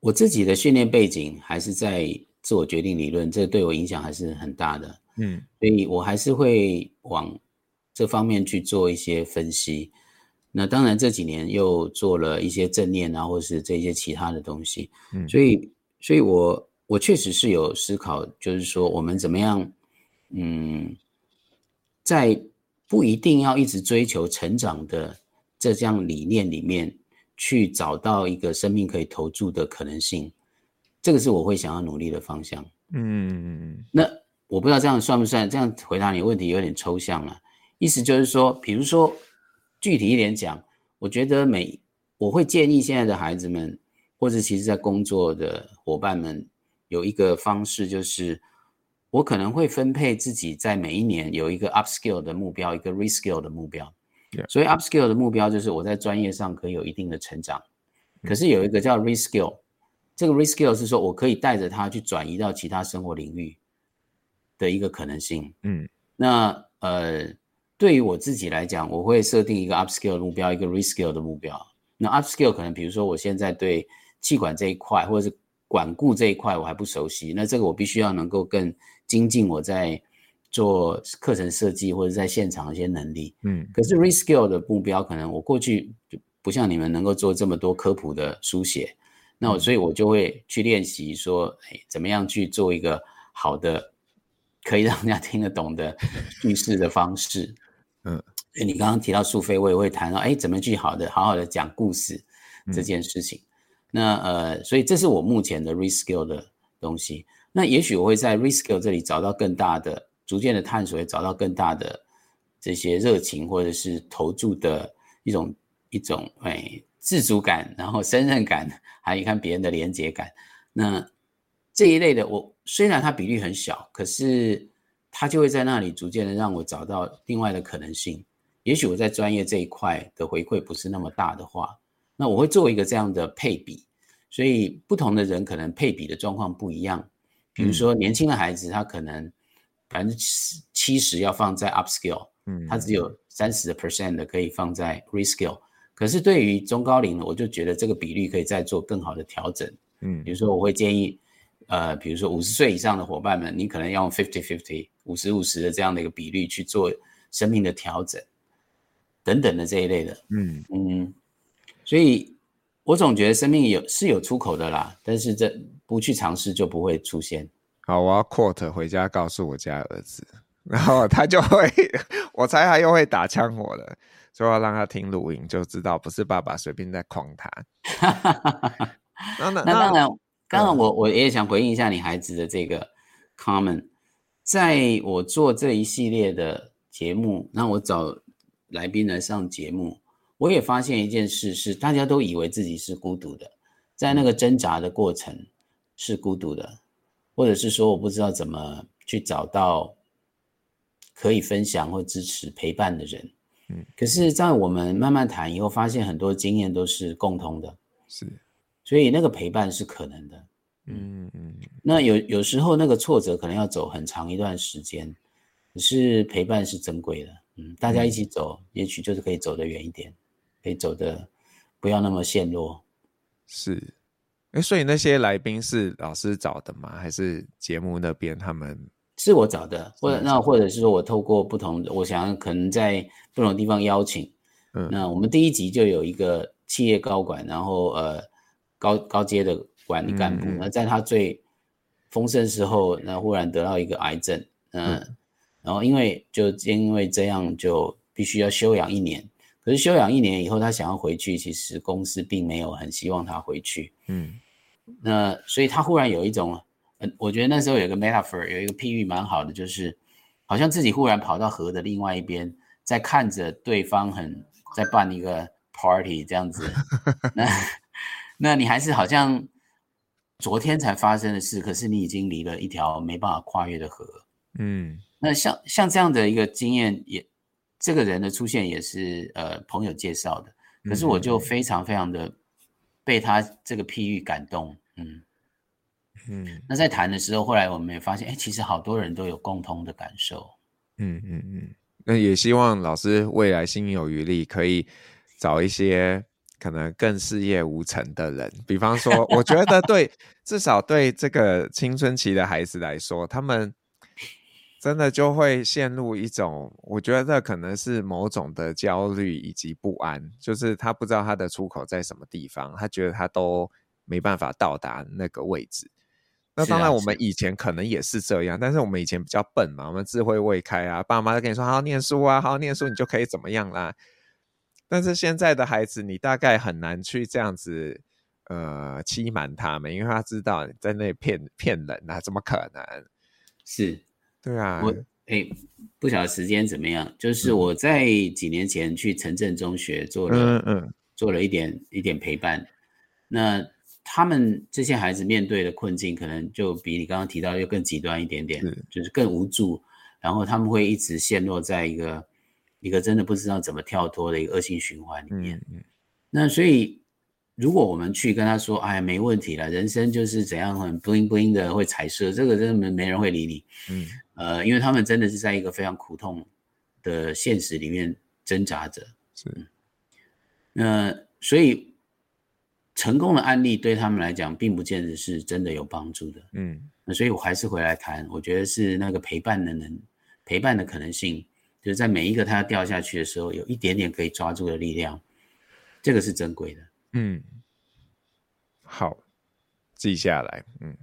我自己的训练背景还是在。自我决定理论，这对我影响还是很大的。嗯，所以我还是会往这方面去做一些分析。那当然这几年又做了一些正念啊，或是这些其他的东西。嗯，所以，所以我我确实是有思考，就是说我们怎么样，嗯，在不一定要一直追求成长的这样理念里面，去找到一个生命可以投注的可能性。这个是我会想要努力的方向。嗯，那我不知道这样算不算？这样回答你问题有点抽象了。意思就是说，比如说具体一点讲，我觉得每我会建议现在的孩子们，或者其实在工作的伙伴们，有一个方式，就是我可能会分配自己在每一年有一个 upskill 的目标，一个 reskill 的目标。所以 upskill 的目标就是我在专业上可以有一定的成长。可是有一个叫 reskill。这个 reskill 是说，我可以带着他去转移到其他生活领域的一个可能性。嗯，那呃，对于我自己来讲，我会设定一个 upskill 的目标，一个 reskill 的目标。那 upskill 可能比如说，我现在对气管这一块或者是管顾这一块我还不熟悉，那这个我必须要能够更精进我在做课程设计或者在现场的一些能力。嗯，可是 reskill 的目标，可能我过去就不像你们能够做这么多科普的书写。那我所以，我就会去练习说，哎，怎么样去做一个好的，可以让人家听得懂的 叙事的方式。嗯，你刚刚提到苏菲，我也会谈到，哎，怎么去好的、好好的讲故事这件事情。嗯、那呃，所以这是我目前的 reskill 的东西。那也许我会在 Reskill 这里找到更大的，逐渐的探索，也找到更大的这些热情，或者是投注的一种一种哎自主感，然后胜任感，还有看别人的连接感。那这一类的，我虽然它比例很小，可是它就会在那里逐渐的让我找到另外的可能性。也许我在专业这一块的回馈不是那么大的话，那我会做一个这样的配比。所以不同的人可能配比的状况不一样。比如说年轻的孩子，他可能百分之七十要放在 upskill，嗯，他只有三十的 percent 的可以放在 reskill。可是对于中高龄的，我就觉得这个比率可以再做更好的调整。嗯，比如说我会建议，呃，比如说五十岁以上的伙伴们，你可能要用 fifty fifty 五十五十的这样的一个比率去做生命的调整。等等的这一类的，嗯嗯，所以我总觉得生命有是有出口的啦，但是这不去尝试就不会出现。好，我要 quote 回家告诉我家儿子，然后他就会，我猜他又会打枪我了，所以要让他听录音，就知道不是爸爸随便在诓他。那那当然，我我也想回应一下你孩子的这个 comment，在我做这一系列的节目，那我找。来宾来上节目，我也发现一件事是，大家都以为自己是孤独的，在那个挣扎的过程是孤独的，或者是说我不知道怎么去找到可以分享或支持陪伴的人。嗯，可是，在我们慢慢谈以后，发现很多经验都是共通的，是，所以那个陪伴是可能的。嗯嗯，那有有时候那个挫折可能要走很长一段时间，可是陪伴是珍贵的。嗯，大家一起走，嗯、也许就是可以走得远一点，可以走得不要那么陷落。是，哎，所以那些来宾是老师找的吗？还是节目那边他们？是我找的，或者那或者是说我透过不同的，我想可能在不同的地方邀请。嗯，那我们第一集就有一个企业高管，然后呃高高阶的管理干部，那、嗯、在他最丰盛时候，那忽然得到一个癌症，嗯。嗯然后，因为就因为这样，就必须要休养一年。可是休养一年以后，他想要回去，其实公司并没有很希望他回去。嗯，那所以他忽然有一种，嗯，我觉得那时候有一个 metaphor，有一个譬喻蛮好的，就是好像自己忽然跑到河的另外一边，在看着对方很在办一个 party 这样子。那那你还是好像昨天才发生的事，可是你已经离了一条没办法跨越的河。嗯。那像像这样的一个经验也，也这个人的出现也是呃朋友介绍的，可是我就非常非常的被他这个譬喻感动，嗯嗯。那在谈的时候，后来我们也发现，哎，其实好多人都有共通的感受，嗯嗯嗯。那也希望老师未来心有余力，可以找一些可能更事业无成的人，比方说，我觉得对，至少对这个青春期的孩子来说，他们。真的就会陷入一种，我觉得这可能是某种的焦虑以及不安，就是他不知道他的出口在什么地方，他觉得他都没办法到达那个位置。那当然，我们以前可能也是这样，是啊，是，但是我们以前比较笨嘛，我们智慧未开啊，爸妈都跟你说好好念书啊，好好念书，你就可以怎么样啦。但是现在的孩子，你大概很难去这样子呃欺瞒他们，因为他知道你在那骗骗人啊，怎么可能？是。对啊，我哎，不晓得时间怎么样。就是我在几年前去城镇中学做了，嗯嗯，做了一点一点陪伴。那他们这些孩子面对的困境，可能就比你刚刚提到又更极端一点点，就是更无助。然后他们会一直陷落在一个一个真的不知道怎么跳脱的一个恶性循环里面。嗯嗯，那所以。如果我们去跟他说：“哎，没问题了，人生就是怎样很 bling bling 的会彩色，这个真的没没人会理你。”嗯，呃，因为他们真的是在一个非常苦痛的现实里面挣扎着。是，那所以成功的案例对他们来讲，并不见得是真的有帮助的。嗯，那所以我还是回来谈，我觉得是那个陪伴的能陪伴的可能性，就是在每一个他要掉下去的时候，有一点点可以抓住的力量，这个是珍贵的。嗯，好，记下来。嗯，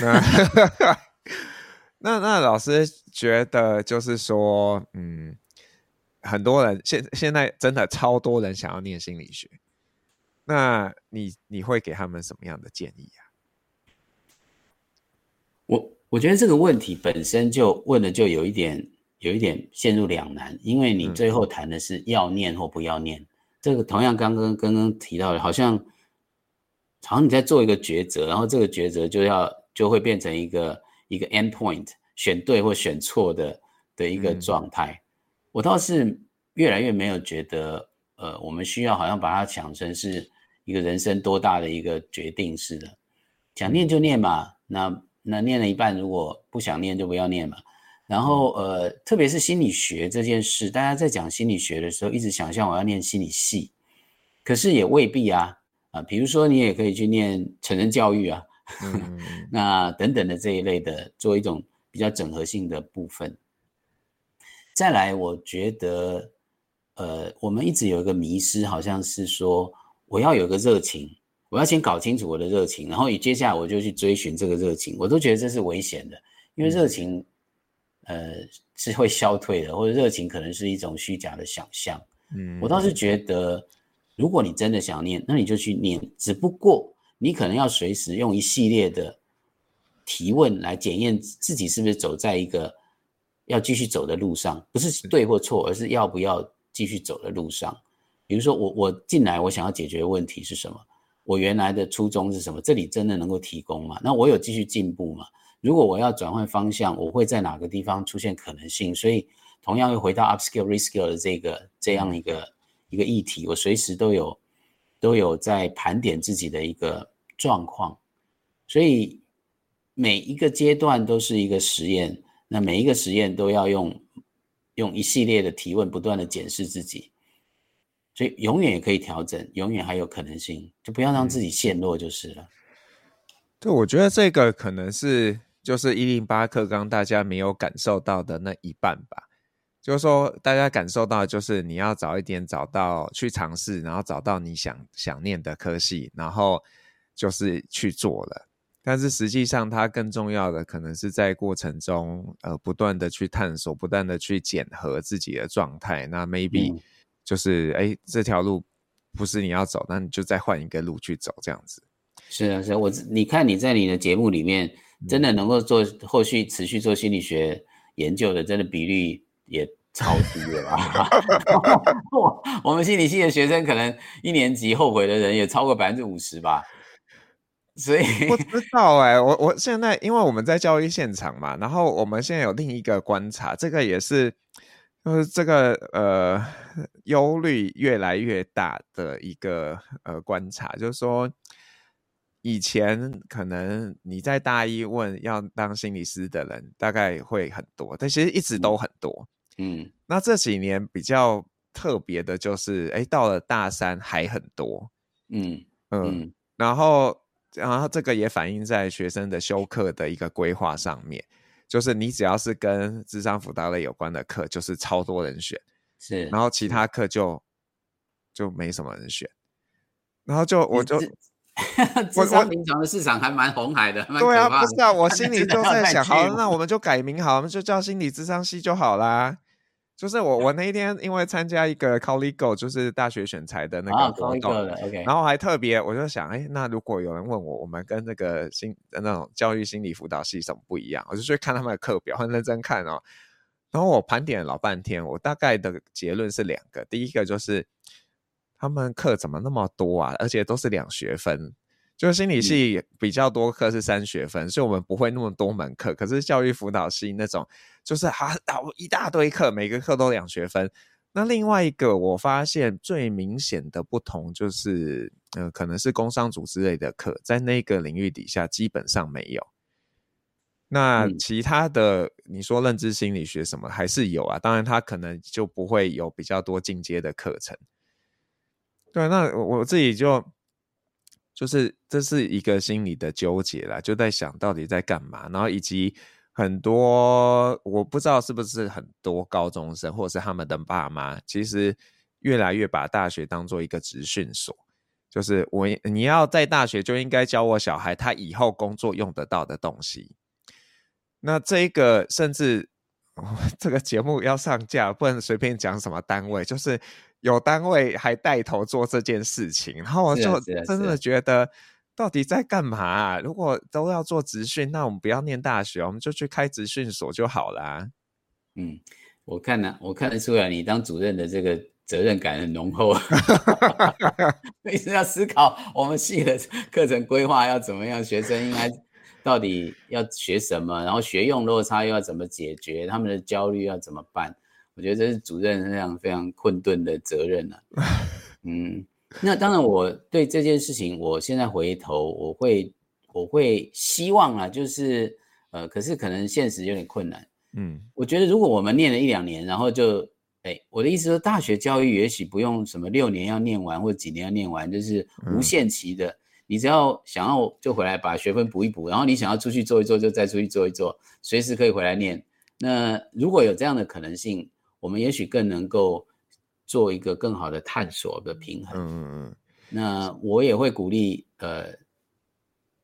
那 那那老师觉得就是说，嗯，很多人现现在真的超多人想要念心理学，那你你会给他们什么样的建议啊？我我觉得这个问题本身就问的就有一点有一点陷入两难，因为你最后谈的是要念或不要念，嗯、这个同样刚刚刚刚提到的，好像好像你在做一个抉择，然后这个抉择就要就会变成一个一个 end point，选对或选错的的一个状态。嗯、我倒是越来越没有觉得，呃，我们需要好像把它想成是一个人生多大的一个决定似的，想念就念嘛，那。那念了一半，如果不想念就不要念嘛。然后呃，特别是心理学这件事，大家在讲心理学的时候，一直想象我要念心理系，可是也未必啊啊。比如说你也可以去念成人教育啊，嗯、那等等的这一类的，做一种比较整合性的部分。再来，我觉得呃，我们一直有一个迷失，好像是说我要有个热情。我要先搞清楚我的热情，然后接下来我就去追寻这个热情。我都觉得这是危险的，因为热情，呃，是会消退的，或者热情可能是一种虚假的想象。嗯，我倒是觉得，如果你真的想念，那你就去念。只不过你可能要随时用一系列的提问来检验自己是不是走在一个要继续走的路上，不是对或错，而是要不要继续走的路上。比如说我，我我进来，我想要解决的问题是什么？我原来的初衷是什么？这里真的能够提供吗？那我有继续进步吗？如果我要转换方向，我会在哪个地方出现可能性？所以，同样又回到 upskill reskill 的这个这样一个一个议题，我随时都有都有在盘点自己的一个状况。所以每一个阶段都是一个实验，那每一个实验都要用用一系列的提问，不断的检视自己。所以永远也可以调整，永远还有可能性，就不要让自己陷落就是了。对，我觉得这个可能是就是一零八课纲大家没有感受到的那一半吧。就是说，大家感受到就是你要早一点找到去尝试，然后找到你想想念的科系，然后就是去做了。但是实际上，它更重要的可能是在过程中，呃，不断的去探索，不断的去检核自己的状态。那 maybe、嗯。就是哎，这条路不是你要走，那你就再换一个路去走，这样子。是啊，是啊，我你看你在你的节目里面，真的能够做后续持续做心理学研究的，真的比例也超低了吧？我我们心理系的学生可能一年级后悔的人也超过百分之五十吧。所以不知道哎、欸，我我现在因为我们在教育现场嘛，然后我们现在有另一个观察，这个也是。就是这个呃忧虑越来越大的一个呃观察，就是说以前可能你在大一问要当心理师的人大概会很多，但其实一直都很多。嗯，那这几年比较特别的就是，哎，到了大三还很多。嗯嗯，嗯，然后然后这个也反映在学生的修课的一个规划上面。就是你只要是跟智商辅导类有关的课，就是超多人选，是，然后其他课就就没什么人选，然后就我就，咨 商临床的市场还蛮红海的，对啊，不是啊，我 心里就在想，好，那我们就改名好，我们就叫心理智商系就好啦。就是我，我那一天因为参加一个 ColleGo，就是大学选材的那个活动，oh, 然后还特别，我就想，哎，那如果有人问我，我们跟那个心那种教育心理辅导系什么不一样？我就去看他们的课表，很认真看哦。然后我盘点了老半天，我大概的结论是两个，第一个就是他们课怎么那么多啊，而且都是两学分。就是心理系比较多课是三学分，嗯，所以我们不会那么多门课。可是教育辅导系那种，就是哈一大堆课，每个课都两学分。那另外一个我发现最明显的不同就是，呃，可能是工商组织类的课，在那个领域底下基本上没有。那其他的，嗯，你说认知心理学什么还是有啊？当然，他可能就不会有比较多进阶的课程。对，那我自己就。就是这是一个心理的纠结啦，就在想到底在干嘛，然后以及很多我不知道是不是很多高中生或者是他们的爸妈，其实越来越把大学当做一个职训所，就是我你要在大学就应该教我小孩他以后工作用得到的东西。那这一个甚至这个节目要上架，不能随便讲什么单位，就是。有单位还带头做这件事情，然后我就真的觉得到底在干嘛啊？如果都要做职训，那我们不要念大学，我们就去开职训所就好啦。嗯，我看呢，我看得出来你当主任的这个责任感很浓厚，一直要思考我们系的课程规划要怎么样，学生应该到底要学什么，然后学用落差又要怎么解决，他们的焦虑要怎么办？我觉得这是主任非常非常困顿的责任啊。嗯。那当然，我对这件事情，我现在回头，我会，我会希望啊，就是，呃，可是可能现实有点困难。嗯，我觉得如果我们念了一两年，然后就，哎，我的意思说，大学教育也许不用什么六年要念完，或者几年要念完，就是无限期的，嗯、你只要想要就回来把学分补一补，然后你想要出去做一做，就再出去做一做，随时可以回来念。那如果有这样的可能性，我们也许更能够。做一个更好的探索的平衡。嗯嗯嗯。那我也会鼓励，呃，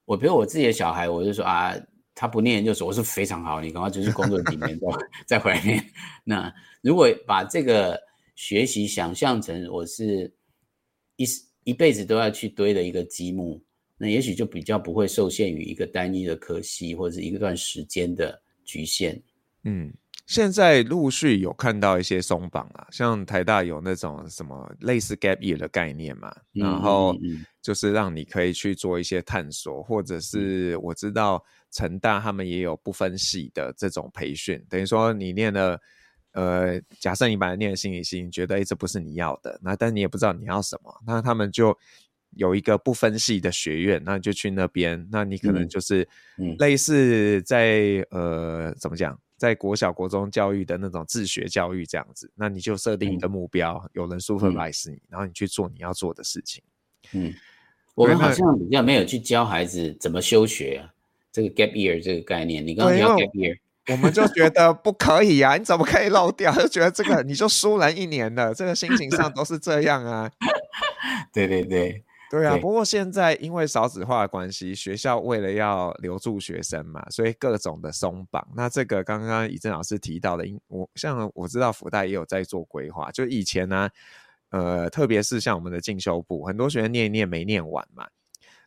我比如我自己的小孩，我就说啊，他不念研究所，我是非常好，你赶快出去工作几年再再回来念。那如果把这个学习想象成我是一一辈子都要去堆的一个积木，那也许就比较不会受限于一个单一的科系或者是一段时间的局限。嗯。现在陆续有看到一些松绑啊，像台大有那种什么类似 gap year 的概念嘛，然后就是让你可以去做一些探索，或者是我知道成大他们也有不分系的这种培训，等于说你念了，呃，假设你本来念心理系，你觉得哎这不是你要的，那但你也不知道你要什么，那他们就有一个不分系的学院，那你就去那边，那你可能就是类似在呃怎么讲？在国小、国中教育的那种自学教育这样子，那你就设定一个目标，嗯、有人 supervise 你，然后你去做你要做的事情。嗯，我们好像比较没有去教孩子怎么休学啊，这个 gap year 这个概念，你刚刚要 gap year，我们就觉得不可以啊，你怎么可以漏掉？就觉得这个你就输人一年了，这个心情上都是这样啊。对对对。对啊，不过现在因为少子化的关系，学校为了要留住学生嘛，所以各种的松绑。那这个刚刚以正老师提到的，因我像我知道福大也有在做规划，就以前呢、啊，呃，特别是像我们的进修部，很多学生念一念没念完嘛，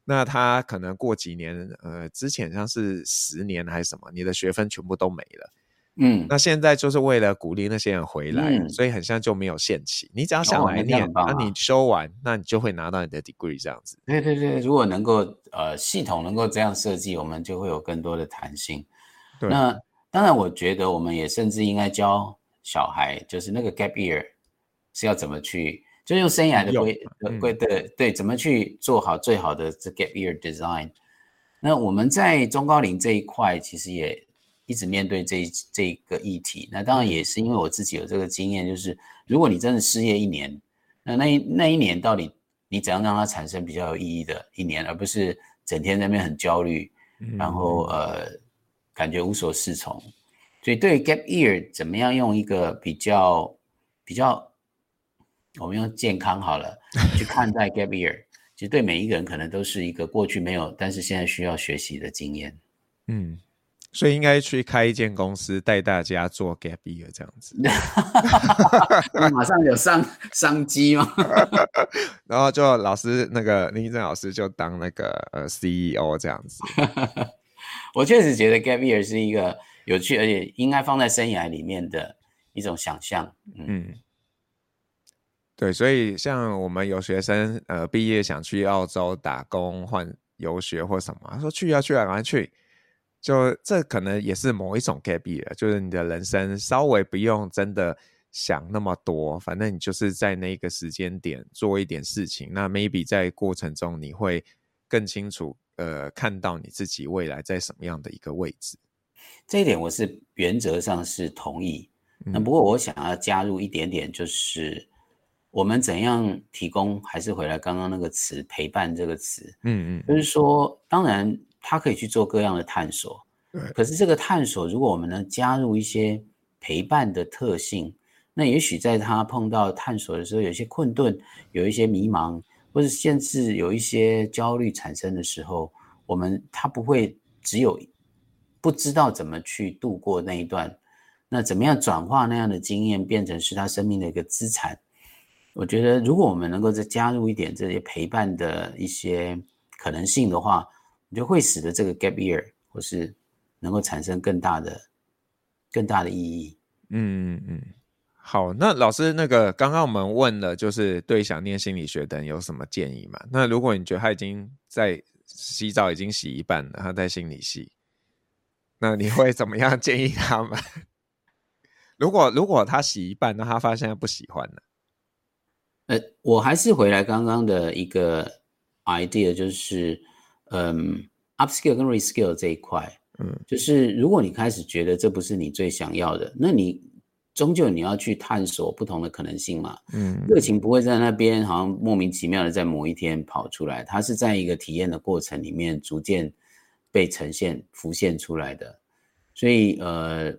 那他可能过几年，呃，之前像是十年还是什么，你的学分全部都没了。嗯，那现在就是为了鼓励那些人回来，嗯、所以很像就没有限期。你只要想来念，那、哦啊、你修完，那你就会拿到你的 degree 这样子。对对对，如果能够呃系统能够这样设计，我们就会有更多的弹性。对那当然，我觉得我们也甚至应该教小孩，就是那个 gap year 是要怎么去，就用生涯的规规对对，怎么去做好最好的这 gap year design。那我们在中高龄这一块，其实也。一直面对这这个议题，那当然也是因为我自己有这个经验，就是如果你真的失业一年，那那一那一年到底你怎样让它产生比较有意义的一年，而不是整天在那边很焦虑，然后呃感觉无所适从。所以对于 gap year 怎么样用一个比较比较，我们用健康好了去看待 gap year，其实对每一个人可能都是一个过去没有，但是现在需要学习的经验。嗯。所以应该去开一间公司，带大家做 gap year 这样子，马上有商商机吗？然后就老师那个林义正老师就当那个呃 CEO 这样子。我确实觉得 gap year 是一个有趣，而且应该放在生涯里面的一种想象。嗯，嗯对，所以像我们有学生呃毕业想去澳洲打工换游学或什么，他说去啊去啊，赶快去。就这可能也是某一种 gap year，就是你的人生稍微不用真的想那么多，反正你就是在那个时间点做一点事情，那 maybe 在过程中你会更清楚，呃，看到你自己未来在什么样的一个位置。这一点我是原则上是同意，那不过我想要加入一点点，就是我们怎样提供，还是回来刚刚那个词陪伴这个词，嗯嗯，就是说当然。他可以去做各样的探索，可是这个探索，如果我们能加入一些陪伴的特性，那也许在他碰到探索的时候，有一些困顿，有一些迷茫，或者甚至有一些焦虑产生的时候，我们他不会只有不知道怎么去度过那一段，那怎么样转化那样的经验变成是他生命的一个资产？我觉得，如果我们能够再加入一点这些陪伴的一些。可能性的话，你就会使得这个 gap year 或是能够产生更大的、更大的意义。嗯嗯嗯。好，那老师，那个刚刚我们问了，就是对想念心理学的人有什么建议吗？那如果你觉得他已经在洗澡已经洗一半了，他在心理系，那你会怎么样 建议他们？如果如果他洗一半，那他发现他不喜欢了，呃，我还是回来刚刚的一个 idea，就是嗯，upskill 跟 reskill 这一块，嗯，就是如果你开始觉得这不是你最想要的，那你。终究你要去探索不同的可能性嘛，嗯，热情不会在那边好像莫名其妙的在某一天跑出来，它是在一个体验的过程里面逐渐被呈现、浮现出来的。所以，呃，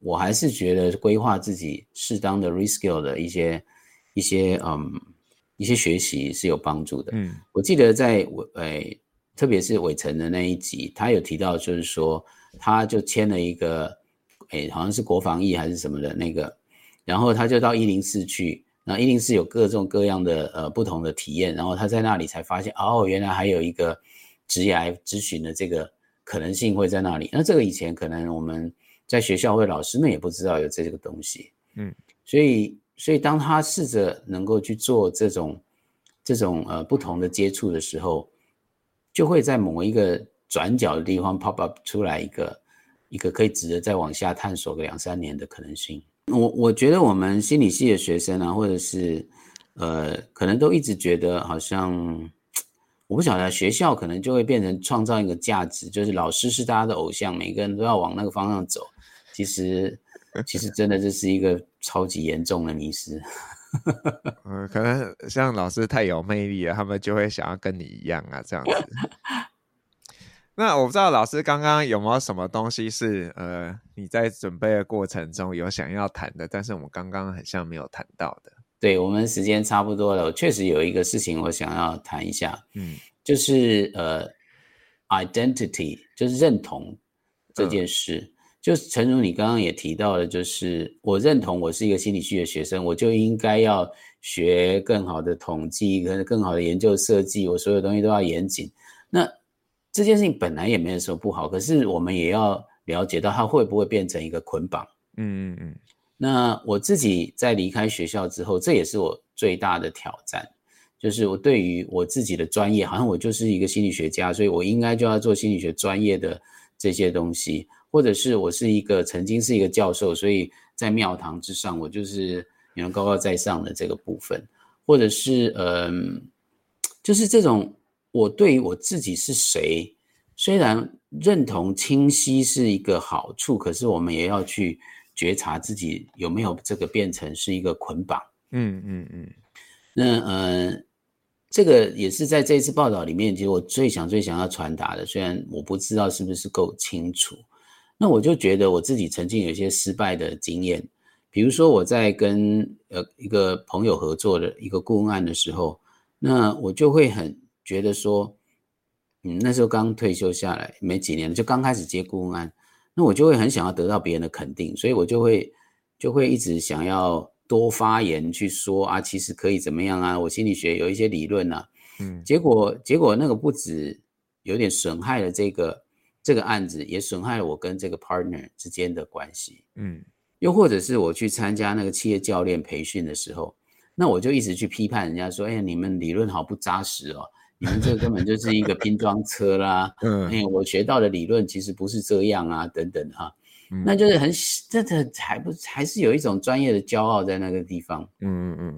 我还是觉得规划自己适当的 reskill 的一些、一些，嗯，一些学习是有帮助的。嗯，我记得在我，诶，特别是伟成的那一集，他有提到，就是说，他就签了一个。哎，好像是国防役还是什么的那个，然后他就到一零四去，那一零四有各种各样的呃不同的体验，然后他在那里才发现，哦，原来还有一个职业咨询的这个可能性会在那里。那这个以前可能我们在学校或老师们也不知道有这个东西，嗯，所以所以当他试着能够去做这种这种呃不同的接触的时候，就会在某一个转角的地方 pop up 出来一个。一个可以值得再往下探索个两三年的可能性。我我觉得我们心理系的学生啊，或者是呃，可能都一直觉得好像我不晓得，学校可能就会变成创造一个价值，就是老师是大家的偶像，每个人都要往那个方向走。其实 其实真的这是一个超级严重的迷思。嗯，可能像老师太有魅力了，他们就会想要跟你一样啊，这样子。那我不知道老师刚刚有没有什么东西是呃你在准备的过程中有想要谈的，但是我们刚刚很像没有谈到的。对，我们时间差不多了，我确实有一个事情我想要谈一下，嗯，就是呃，identity，就是认同这件事。嗯、就是诚如你刚刚也提到了，就是我认同我是一个心理学的学生，我就应该要学更好的统计，跟更好的研究设计，我所有东西都要严谨。那这件事情本来也没有什么不好，可是我们也要了解到它会不会变成一个捆绑。嗯嗯嗯。那我自己在离开学校之后，这也是我最大的挑战，就是我对于我自己的专业，好像我就是一个心理学家，所以我应该就要做心理学专业的这些东西，或者是我是一个曾经是一个教授，所以在庙堂之上，我就是你能高高在上的这个部分，或者是嗯，就是这种。我对于我自己是谁，虽然认同清晰是一个好处，可是我们也要去觉察自己有没有这个变成是一个捆绑。嗯嗯嗯。那呃，这个也是在这一次报道里面，其实我最想最想要传达的，虽然我不知道是不是够清楚。那我就觉得我自己曾经有一些失败的经验，比如说我在跟呃一个朋友合作的一个顾问案的时候，那我就会很。觉得说，嗯，那时候刚退休下来没几年，就刚开始接顾问案，那我就会很想要得到别人的肯定，所以我就会就会一直想要多发言去说啊，其实可以怎么样啊，我心理学有一些理论啊，嗯，结果结果那个不止有点损害了这个这个案子，也损害了我跟这个 partner 之间的关系，嗯，又或者是我去参加那个企业教练培训的时候，那我就一直去批判人家说，哎呀，你们理论好不扎实哦。你们这个根本就是一个拼装车啦！嗯，因为我学到的理论其实不是这样啊，等等哈、那就是很这这还不还是有一种专业的骄傲在那个地方，嗯嗯嗯，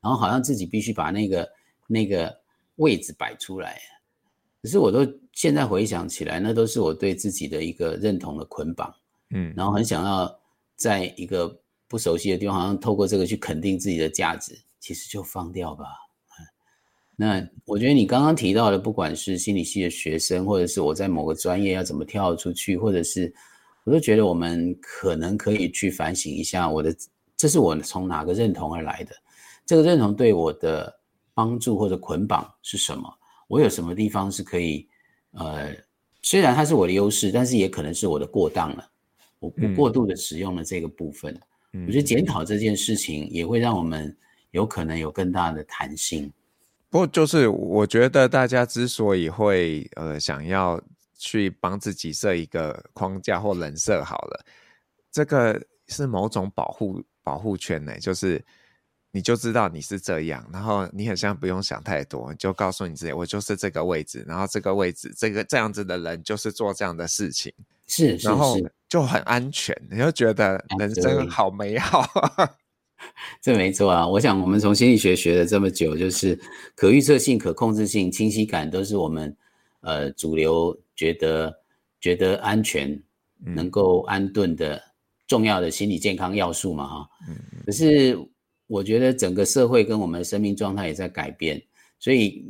然后好像自己必须把那个那个位置摆出来，可是我都现在回想起来，那都是我对自己的一个认同的捆绑，嗯，然后很想要在一个不熟悉的地方，好像透过这个去肯定自己的价值，其实就放掉吧。那我觉得你刚刚提到的，不管是心理系的学生，或者是我在某个专业要怎么跳出去，或者是，我都觉得我们可能可以去反省一下，我的这是我从哪个认同而来的，这个认同对我的帮助或者捆绑是什么？我有什么地方是可以，呃，虽然它是我的优势，但是也可能是我的过当了，我不过度的使用了这个部分。嗯，我觉得检讨这件事情也会让我们有可能有更大的弹性。不过就是我觉得大家之所以会呃想要去帮自己设一个框架或人设，好了，这个是某种保护保护圈呢，就是你就知道你是这样，然后你好像不用想太多，就告诉你自己，我就是这个位置，然后这个位置这个这样子的人就是做这样的事情，是，然后就很安全，你就觉得人生好美好。这没错啊，我想我们从心理学学了这么久，就是可预测性、可控制性、清晰感，都是我们呃主流觉得觉得安全、能够安顿的重要的心理健康要素嘛哈。可是我觉得整个社会跟我们的生命状态也在改变，所以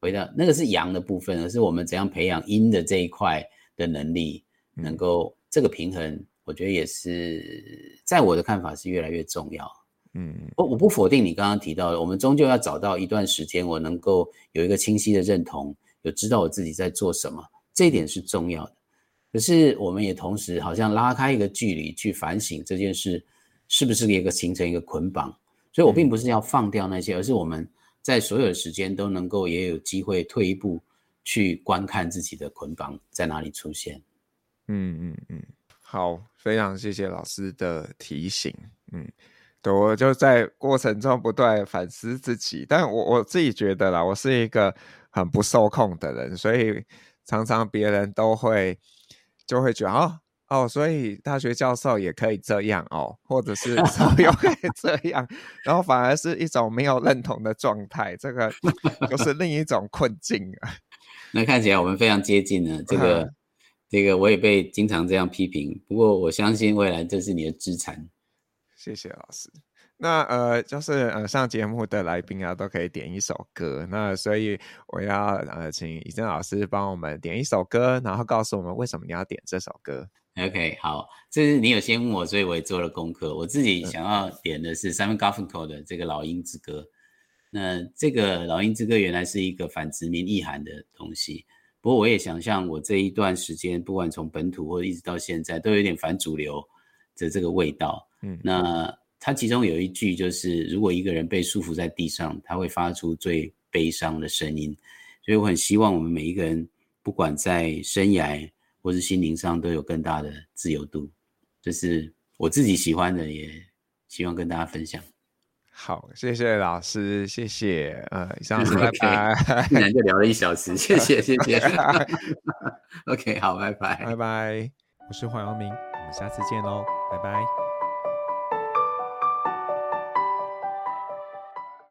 回到那个是阳的部分，而是我们怎样培养阴的这一块的能力，能够这个平衡，我觉得也是在我的看法是越来越重要。嗯，我我不否定你刚刚提到的，我们终究要找到一段时间，我能够有一个清晰的认同，有知道我自己在做什么，这一点是重要的。可是我们也同时好像拉开一个距离去反省这件事，是不是一个形成一个捆绑？所以我并不是要放掉那些，而是我们在所有的时间都能够也有机会退一步去观看自己的捆绑在哪里出现。嗯嗯嗯，好，非常谢谢老师的提醒。嗯。对，我就在过程中不断反思自己，但我我自己觉得啦，我是一个很不受控的人，所以常常别人都会就会觉得哦哦，所以大学教授也可以这样哦，或者是又可以这样，然后反而是一种没有认同的状态，这个就是另一种困境啊。那看起来我们非常接近呢，这个、嗯、这个我也被经常这样批评，不过我相信未来这是你的资产。谢谢老师。那呃，就是呃，上节目的来宾啊，都可以点一首歌。那所以我要呃，请以正老师帮我们点一首歌，然后告诉我们为什么你要点这首歌。OK，好，这是你有先问我，所以我也做了功课。我自己想要点的是 Simon Garfunkel 的这个《老鹰之歌》。那这个《老鹰之歌》原来是一个反殖民意涵的东西，不过我也想象我这一段时间，不管从本土或者一直到现在，都有点反主流的这个味道。嗯，那它其中有一句就是，如果一个人被束缚在地上，他会发出最悲伤的声音。所以我很希望我们每一个人，不管在生涯或是心灵上，都有更大的自由度。这是我自己喜欢的，也希望跟大家分享。好，谢谢老师，谢谢。呃，以上是 拜拜。竟然就聊了一小时，谢谢，谢谢。OK，好，拜拜，拜拜。我是黄耀明，我们下次见喽。拜拜。